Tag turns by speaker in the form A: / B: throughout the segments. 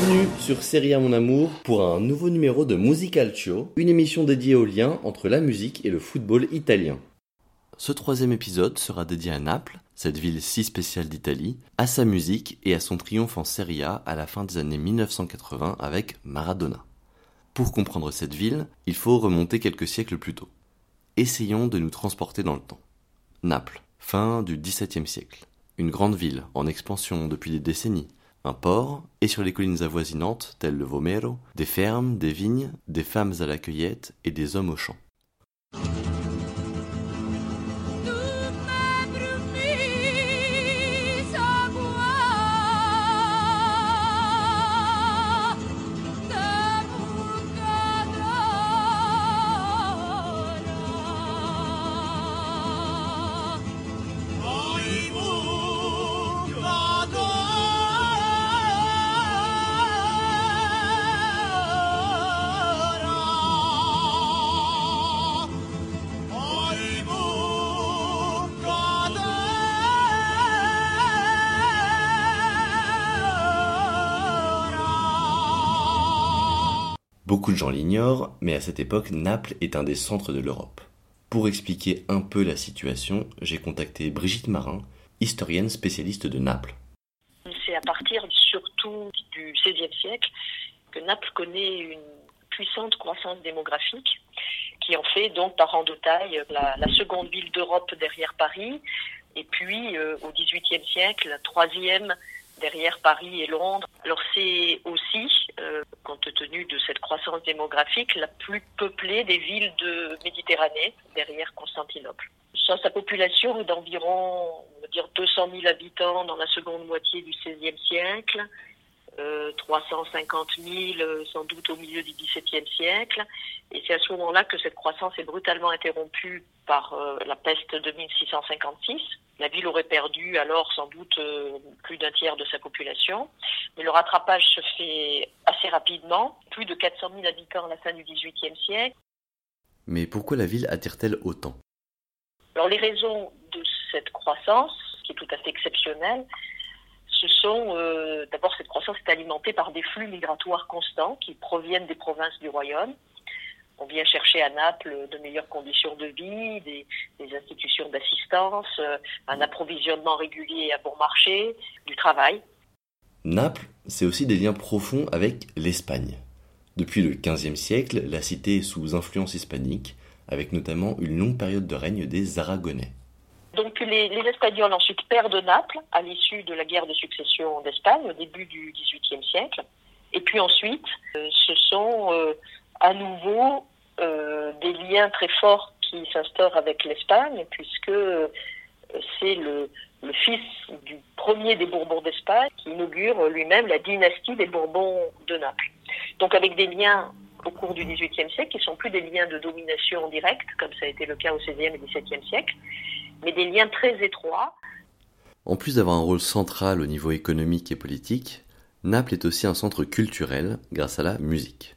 A: Bienvenue sur Serie A Mon Amour pour un nouveau numéro de Musicalcio, une émission dédiée au lien entre la musique et le football italien. Ce troisième épisode sera dédié à Naples, cette ville si spéciale d'Italie, à sa musique et à son triomphe en Serie A à la fin des années 1980 avec Maradona. Pour comprendre cette ville, il faut remonter quelques siècles plus tôt. Essayons de nous transporter dans le temps. Naples, fin du XVIIe siècle. Une grande ville en expansion depuis des décennies, un port, et sur les collines avoisinantes, telles le Vomero, des fermes, des vignes, des femmes à la cueillette et des hommes au champ. Beaucoup de gens l'ignorent, mais à cette époque, Naples est un des centres de l'Europe. Pour expliquer un peu la situation, j'ai contacté Brigitte Marin, historienne spécialiste de Naples.
B: C'est à partir surtout du XVIe siècle que Naples connaît une puissante croissance démographique qui en fait donc par de taille la, la seconde ville d'Europe derrière Paris et puis euh, au XVIIIe siècle la troisième derrière Paris et Londres. Alors c'est aussi, euh, compte tenu de cette croissance démographique, la plus peuplée des villes de Méditerranée, derrière Constantinople. sa population d'environ, on va dire, 200 000 habitants dans la seconde moitié du XVIe siècle, euh, 350 000 euh, sans doute au milieu du XVIIe siècle. Et c'est à ce moment-là que cette croissance est brutalement interrompue par euh, la peste de 1656. La ville aurait perdu alors sans doute euh, plus d'un tiers de sa population. Mais le rattrapage se fait assez rapidement. Plus de 400 000 habitants à la fin du XVIIIe siècle.
A: Mais pourquoi la ville attire-t-elle autant?
B: Alors les raisons de cette croissance, qui est tout à fait exceptionnelle, ce sont euh, d'abord cette croissance est alimentée par des flux migratoires constants qui proviennent des provinces du royaume. On vient chercher à Naples de meilleures conditions de vie, des, institutions d'assistance, euh, un approvisionnement régulier à bon marché, du travail.
A: Naples, c'est aussi des liens profonds avec l'Espagne. Depuis le XVe siècle, la cité est sous influence hispanique, avec notamment une longue période de règne des Aragonais.
B: Donc les, Espagnols ensuite perdent Naples à l'issue de la guerre de succession d'Espagne au début du XVIIIe siècle. Et puis ensuite, euh, ce sont euh, à nouveau euh, des liens très forts qui s'instaurent avec l'Espagne, puisque c'est le, le, fils du premier des Bourbons d'Espagne qui inaugure lui-même la dynastie des Bourbons de Naples. Donc avec des liens au cours du XVIIIe siècle qui sont plus des liens de domination directe, comme ça a été le cas au XVIe et XVIIe siècle, mais des liens très étroits.
A: En plus d'avoir un rôle central au niveau économique et politique, Naples est aussi un centre culturel grâce à la musique.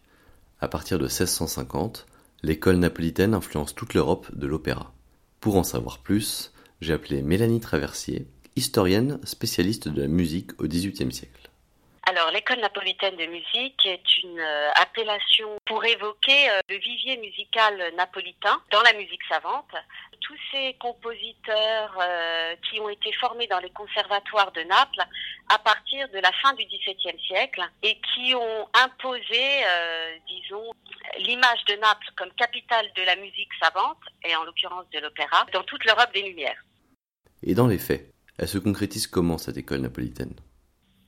A: À partir de 1650, l'école napolitaine influence toute l'Europe de l'opéra. Pour en savoir plus, j'ai appelé Mélanie Traversier, historienne spécialiste de la musique au XVIIIe siècle.
B: L'école napolitaine de musique est une euh, appellation pour évoquer euh, le vivier musical napolitain dans la musique savante. Tous ces compositeurs euh, qui ont été formés dans les conservatoires de Naples à partir de la fin du XVIIe siècle et qui ont imposé, disons, l'image de Naples comme capitale de la musique savante, et en l'occurrence de l'opéra, dans toute l'Europe des Lumières.
A: Et dans les faits, elle se concrétise comment cette école napolitaine?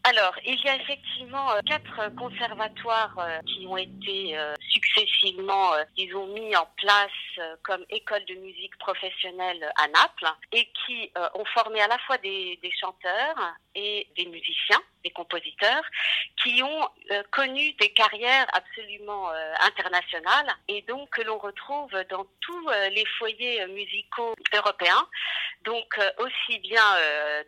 C: Alors, il y a effectivement euh, quatre conservatoires euh, qui ont été euh, successivement, ils ont mis en place comme école de musique professionnelle à Naples et qui ont formé à la fois des, chanteurs et des musiciens, des compositeurs, qui ont connu des carrières absolument internationales et donc que l'on retrouve dans tous les foyers musicaux européens, donc aussi bien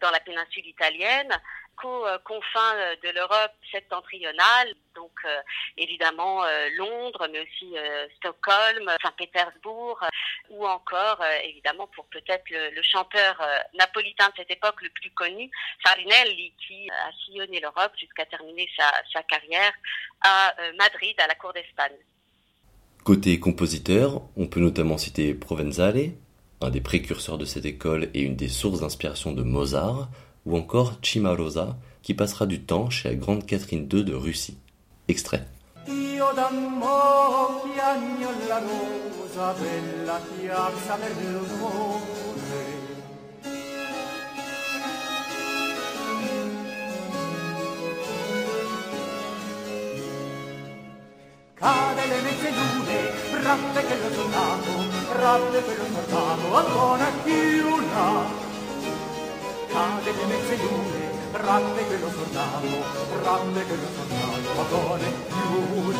C: dans la péninsule italienne, qu'aux euh, confins euh, de l'Europe septentrionale, donc euh, évidemment Londres, mais aussi Stockholm, Saint-Pétersbourg, ou encore évidemment pour peut-être le, chanteur napolitain de cette époque le plus connu, Farinelli, qui a sillonné l'Europe jusqu'à terminer sa carrière à Madrid, à la cour d'Espagne.
A: Côté compositeur, on peut notamment citer Provenzale, un des précurseurs de cette école et une des sources d'inspiration de Mozart, ou encore Cimarosa, qui passera du temps chez la grande Catherine II de Russie. Extrait. Le mezze lune, ratte che lo sordato, ratte che lo sordato, Madonna chiusa,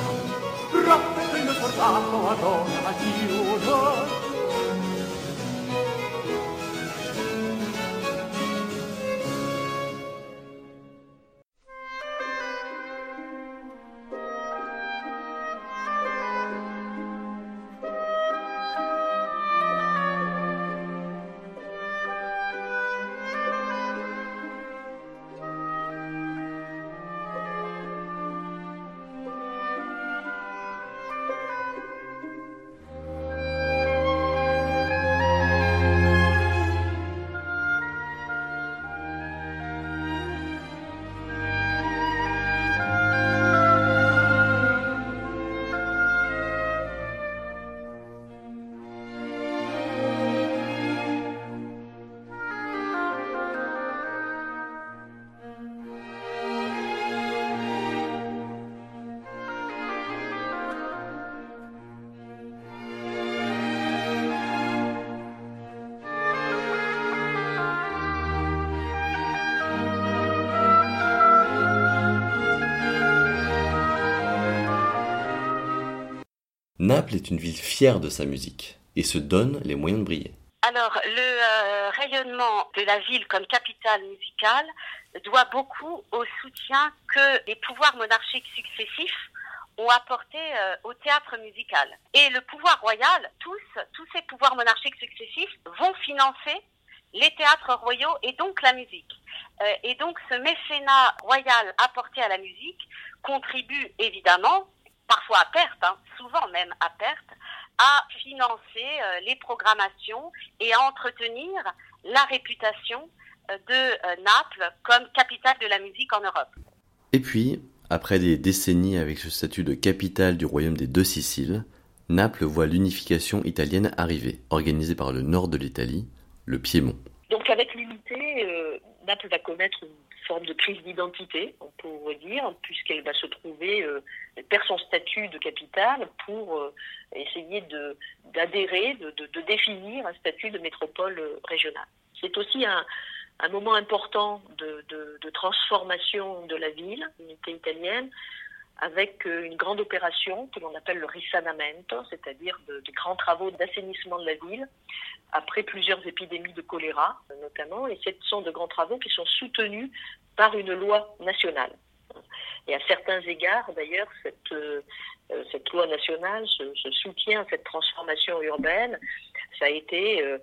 A: ratte che lo sordato, Madonna chiusa. Naples est une ville fière de sa musique et se donne les moyens de briller.
C: Alors, le euh, rayonnement de la ville comme capitale musicale doit beaucoup au soutien que les pouvoirs monarchiques successifs ont apporté euh, au théâtre musical. Et le pouvoir royal, tous, tous ces pouvoirs monarchiques successifs vont financer les théâtres royaux et donc la musique. Euh, et donc ce mécénat royal apporté à la musique contribue évidemment parfois à perte, hein, souvent même à perte, à financer euh, les programmations et à entretenir la réputation euh, de euh, Naples comme capitale de la musique en Europe.
A: Et puis, après des décennies avec ce statut de capitale du royaume des deux Siciles, Naples voit l'unification italienne arriver, organisée par le nord de l'Italie, le Piémont.
C: Donc avec l'unité, Naples va connaître une forme de crise d'identité, on pourrait dire, puisqu'elle va se trouver, euh, perd son statut de capitale pour euh, essayer de, d'adhérer, de, définir un statut de métropole euh, régionale. C'est aussi un, un moment important de, de, transformation de la ville, l'unité italienne, avec une grande opération que l'on appelle le risanamento, c'est-à-dire des grands travaux d'assainissement de la ville, après plusieurs épidémies de choléra notamment, et ce sont de grands travaux qui sont soutenus par une loi nationale. Et à certains égards, d'ailleurs, cette, euh, cette loi nationale, ce, soutien à cette transformation urbaine, ça a été euh,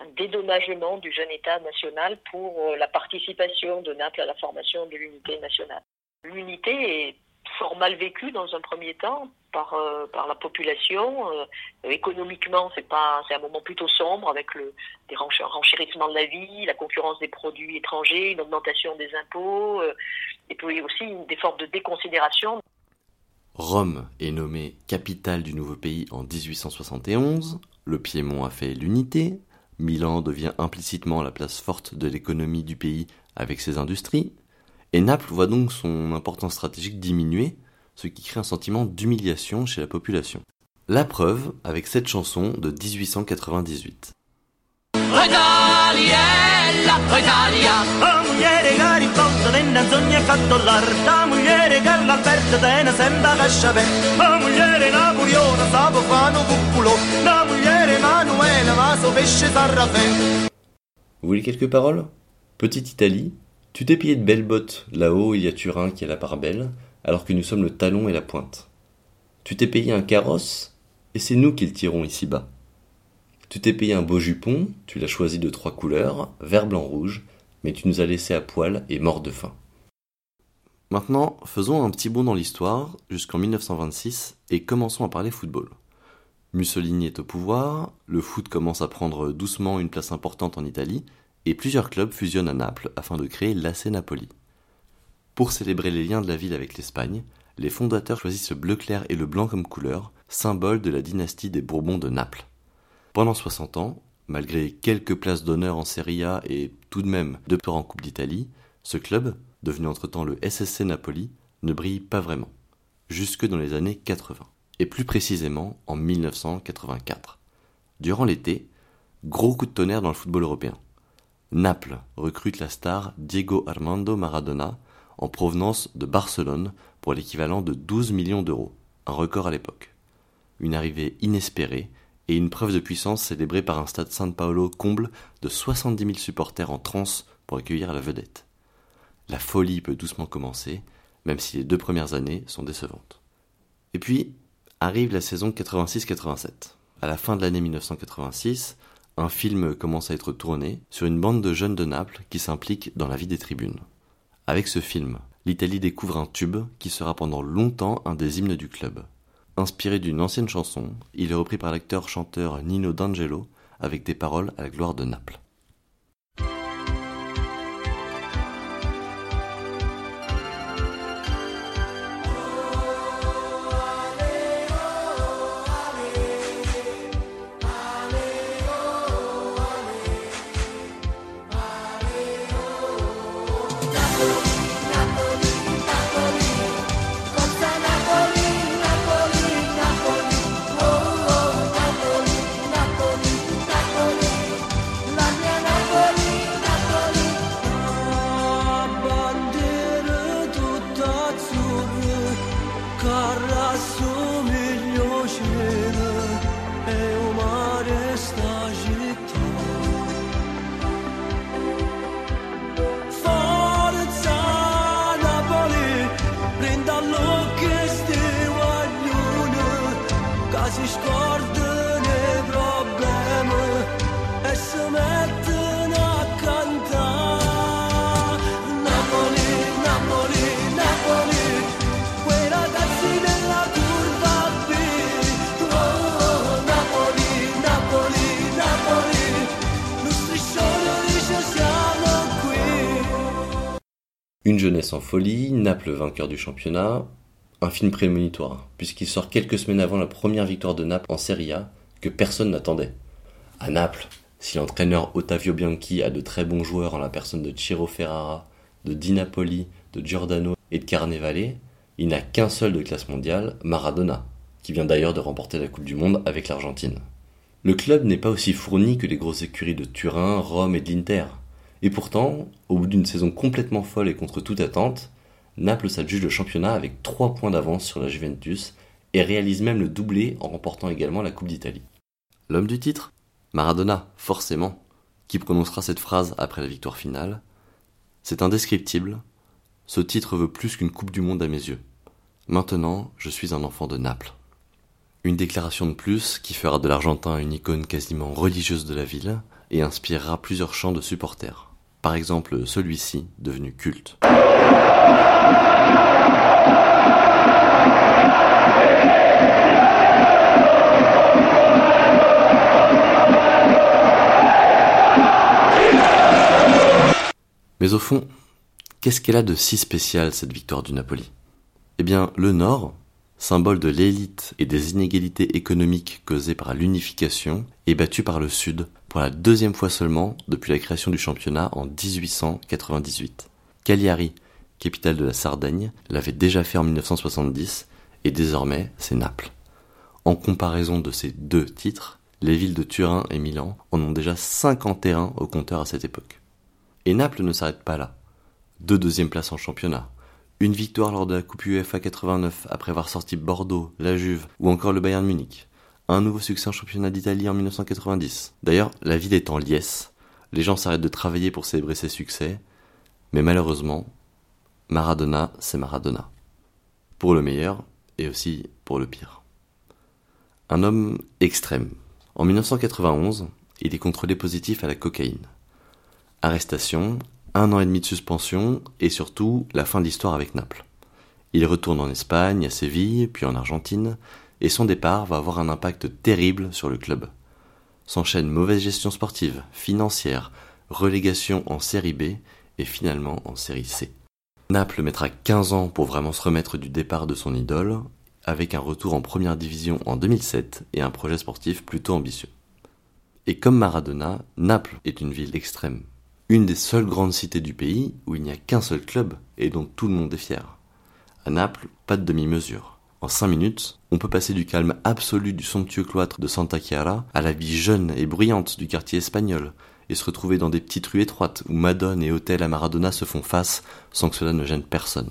C: un dédommagement du jeune État national pour euh, la participation de Naples à la formation de l'unité nationale. L'unité est fort mal vécue dans un premier temps par, euh, par la population. Euh, économiquement, c'est pas c'est un moment plutôt sombre avec le des renchérissements de la vie, la concurrence des produits étrangers, une augmentation des impôts, euh, et puis aussi des formes de déconsidération.
A: Rome est nommée capitale du nouveau pays en 1871. Le Piémont a fait l'unité. Milan devient implicitement la place forte de l'économie du pays avec ses industries. Et Naples voit donc son importance stratégique diminuer, ce qui crée un sentiment d'humiliation chez la population. La preuve avec cette chanson de 1898. Vous voulez quelques paroles? Petite Italie, tu t'es payé de belles bottes, là-haut il y a Turin qui a la part belle, alors que nous sommes le talon et la pointe. Tu t'es payé un carrosse, et c'est nous qui le tirons ici-bas. Tu t'es payé un beau jupon, tu l'as choisi de trois couleurs, vert, blanc, rouge, mais tu nous as laissé à poil et mort de faim. Maintenant, faisons un petit bond dans l'histoire jusqu'en 1926 et commençons à parler football. Mussolini est au pouvoir, le foot commence à prendre doucement une place importante en Italie, et plusieurs clubs fusionnent à Naples afin de créer l'AC Napoli. Pour célébrer les liens de la ville avec l'Espagne, les fondateurs choisissent le bleu clair et le blanc comme couleur, symbole de la dynastie des Bourbons de Naples. Pendant 60 ans, malgré quelques places d'honneur en Serie A et tout de même deux tours en Coupe d'Italie, ce club, devenu entre-temps le SSC Napoli, ne brille pas vraiment, jusque dans les années 80, et plus précisément en 1984. Durant l'été, gros coup de tonnerre dans le football européen. Naples recrute la star Diego Armando Maradona en provenance de Barcelone pour l'équivalent de 12 millions d'euros, un record à l'époque. Une arrivée inespérée et une preuve de puissance célébrée par un stade San Paolo comble de 70 000 supporters en transe pour accueillir la vedette. La folie peut doucement commencer, même si les deux premières années sont décevantes. Et puis, arrive la saison 86-87. À la fin de l'année 1986, un film commence à être tourné sur une bande de jeunes de Naples qui s'impliquent dans la vie des tribunes. Avec ce film, l'Italie découvre un tube qui sera pendant longtemps un des hymnes du club. Inspiré d'une ancienne chanson, il est repris par l'acteur-chanteur Nino D'Angelo avec des paroles à la gloire de Naples. Une jeunesse en folie, Naples vainqueur du championnat, un film prémonitoire, puisqu'il sort quelques semaines avant la première victoire de Naples en Serie A, que personne n'attendait. À Naples, si l'entraîneur Ottavio Bianchi a de très bons joueurs en la personne de Ciro Ferrara, de Di Napoli, de Giordano et de Carnevale, il n'a qu'un seul de classe mondiale, Maradona, qui vient d'ailleurs de remporter la Coupe du Monde avec l'Argentine. Le club n'est pas aussi fourni que les grosses écuries de Turin, Rome et de l'Inter. Et pourtant, au bout d'une saison complètement folle et contre toute attente, Naples s'adjuge le championnat avec 3 points d'avance sur la Juventus et réalise même le doublé en remportant également la Coupe d'Italie. L'homme du titre Maradona, forcément, qui prononcera cette phrase après la victoire finale. C'est indescriptible, ce titre veut plus qu'une Coupe du Monde à mes yeux. Maintenant, je suis un enfant de Naples. Une déclaration de plus qui fera de l'Argentin une icône quasiment religieuse de la ville et inspirera plusieurs chants de supporters. Par exemple celui-ci, devenu culte. Mais au fond, qu'est-ce qu'elle a de si spécial cette victoire du Napoli? Eh bien, le Nord, symbole de l'élite et des inégalités économiques causées par l'unification, est battu par le Sud pour la deuxième fois seulement depuis la création du championnat en 1898. Cagliari, capitale de la Sardaigne, l'avait déjà fait en 1970, et désormais c'est Naples. En comparaison de ces deux titres, les villes de Turin et Milan en ont déjà 51 au compteur à cette époque. Et Naples ne s'arrête pas là. Deux deuxièmes places en championnat, une victoire lors de la Coupe UEFA 89 après avoir sorti Bordeaux, la Juve ou encore le Bayern Munich, un nouveau succès en championnat d'Italie en 1990. D'ailleurs, la ville est en liesse, les gens s'arrêtent de travailler pour célébrer ses succès, mais malheureusement, Maradona, c'est Maradona. Pour le meilleur et aussi pour le pire. Un homme extrême. En 1991, il est contrôlé positif à la cocaïne. Arrestation, un an et demi de suspension et surtout la fin de l'histoire avec Naples. Il retourne en Espagne, à Séville, puis en Argentine, et son départ va avoir un impact terrible sur le club. S'enchaînent mauvaise gestion sportive, financière, relégation en série B et finalement en série C. Naples mettra 15 ans pour vraiment se remettre du départ de son idole, avec un retour en première division en 2007 et un projet sportif plutôt ambitieux. Et comme Maradona, Naples est une ville extrême. Une des seules grandes cités du pays où il n'y a qu'un seul club et dont tout le monde est fier. À Naples, pas de demi-mesure. En cinq minutes, on peut passer du calme absolu du somptueux cloître de Santa Chiara à la vie jeune et bruyante du quartier espagnol, et se retrouver dans des petites rues étroites où Madone et Hôtel à Maradona se font face sans que cela ne gêne personne.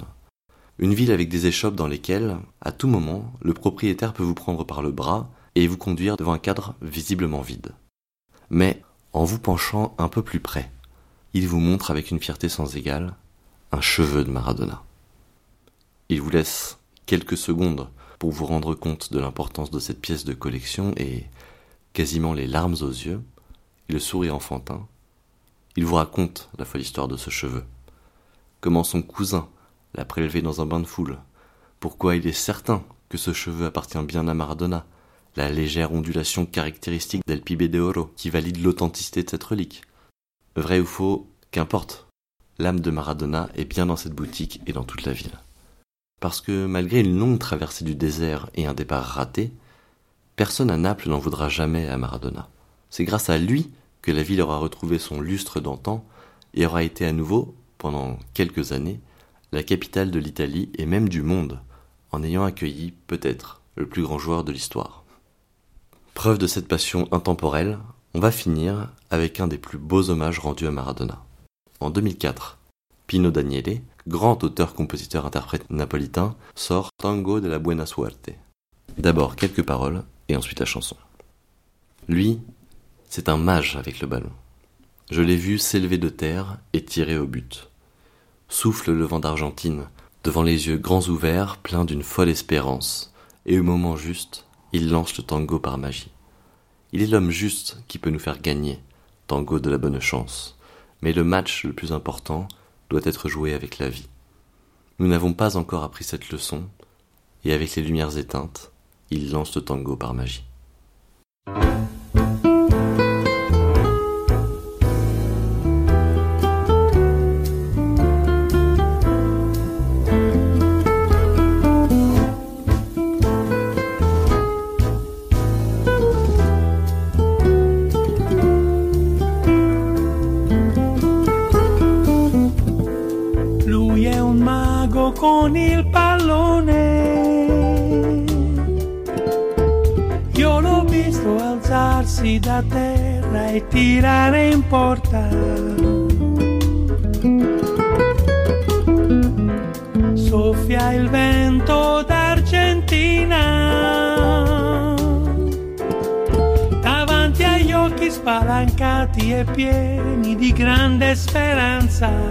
A: Une ville avec des échoppes dans lesquelles, à tout moment, le propriétaire peut vous prendre par le bras et vous conduire devant un cadre visiblement vide. Mais, en vous penchant un peu plus près, il vous montre avec une fierté sans égale un cheveu de Maradona. Il vous laisse quelques secondes pour vous rendre compte de l'importance de cette pièce de collection et, quasiment les larmes aux yeux, et le sourire enfantin, il vous raconte la folle histoire de ce cheveu. Comment son cousin l'a prélevé dans un bain de foule. Pourquoi il est certain que ce cheveu appartient bien à Maradona. La légère ondulation caractéristique d'El Pibe de Oro qui valide l'authenticité de cette relique. Vrai ou faux, qu'importe. L'âme de Maradona est bien dans cette boutique et dans toute la ville. Parce que malgré une longue traversée du désert et un départ raté, personne à Naples n'en voudra jamais à Maradona. C'est grâce à lui que la ville aura retrouvé son lustre d'antan et aura été à nouveau, pendant quelques années, la capitale de l'Italie et même du monde, en ayant accueilli, peut-être, le plus grand joueur de l'histoire. Preuve de cette passion intemporelle, on va finir avec un des plus beaux hommages rendus à Maradona. En 2004, Pino Daniele, grand auteur-compositeur-interprète napolitain, sort Tango de la Buena Suerte. D'abord quelques paroles et ensuite la chanson. Lui, c'est un mage avec le ballon. Je l'ai vu s'élever de terre et tirer au but. Souffle le vent d'Argentine, devant les yeux grands ouverts, pleins d'une folle espérance, et au moment juste, il lance le tango par magie. Il est l'homme juste qui peut nous faire gagner, tango de la bonne chance. Mais le match le plus important doit être joué avec la vie. Nous n'avons pas encore appris cette leçon, et avec les lumières éteintes, il lance le tango par magie.
D: Con il pallone. Io l'ho visto alzarsi da terra e tirare in porta. Soffia il vento d'Argentina. Davanti agli occhi spalancati e pieni di grande speranza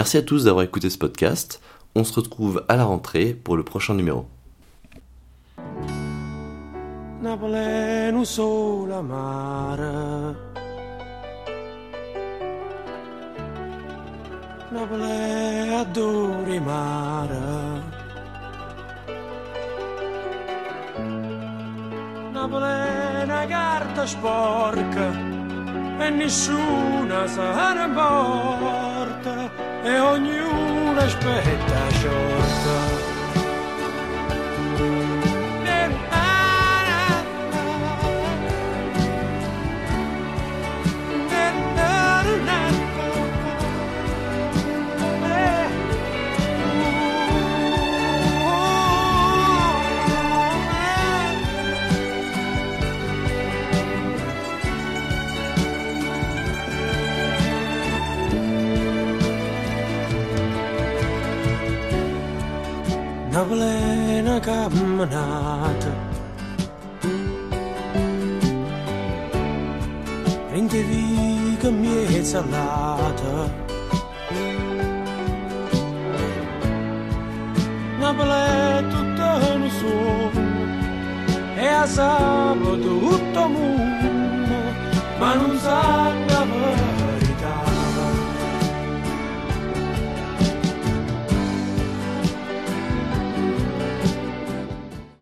A: Merci à tous d'avoir écouté ce podcast. On se retrouve à la rentrée pour le prochain numéro.
E: Sporca. E ognuno aspetta sciorta. Plena camminata Rinde viga miezza lata Una plena tutta un sogno E a sabato tutto mondo Ma non sanno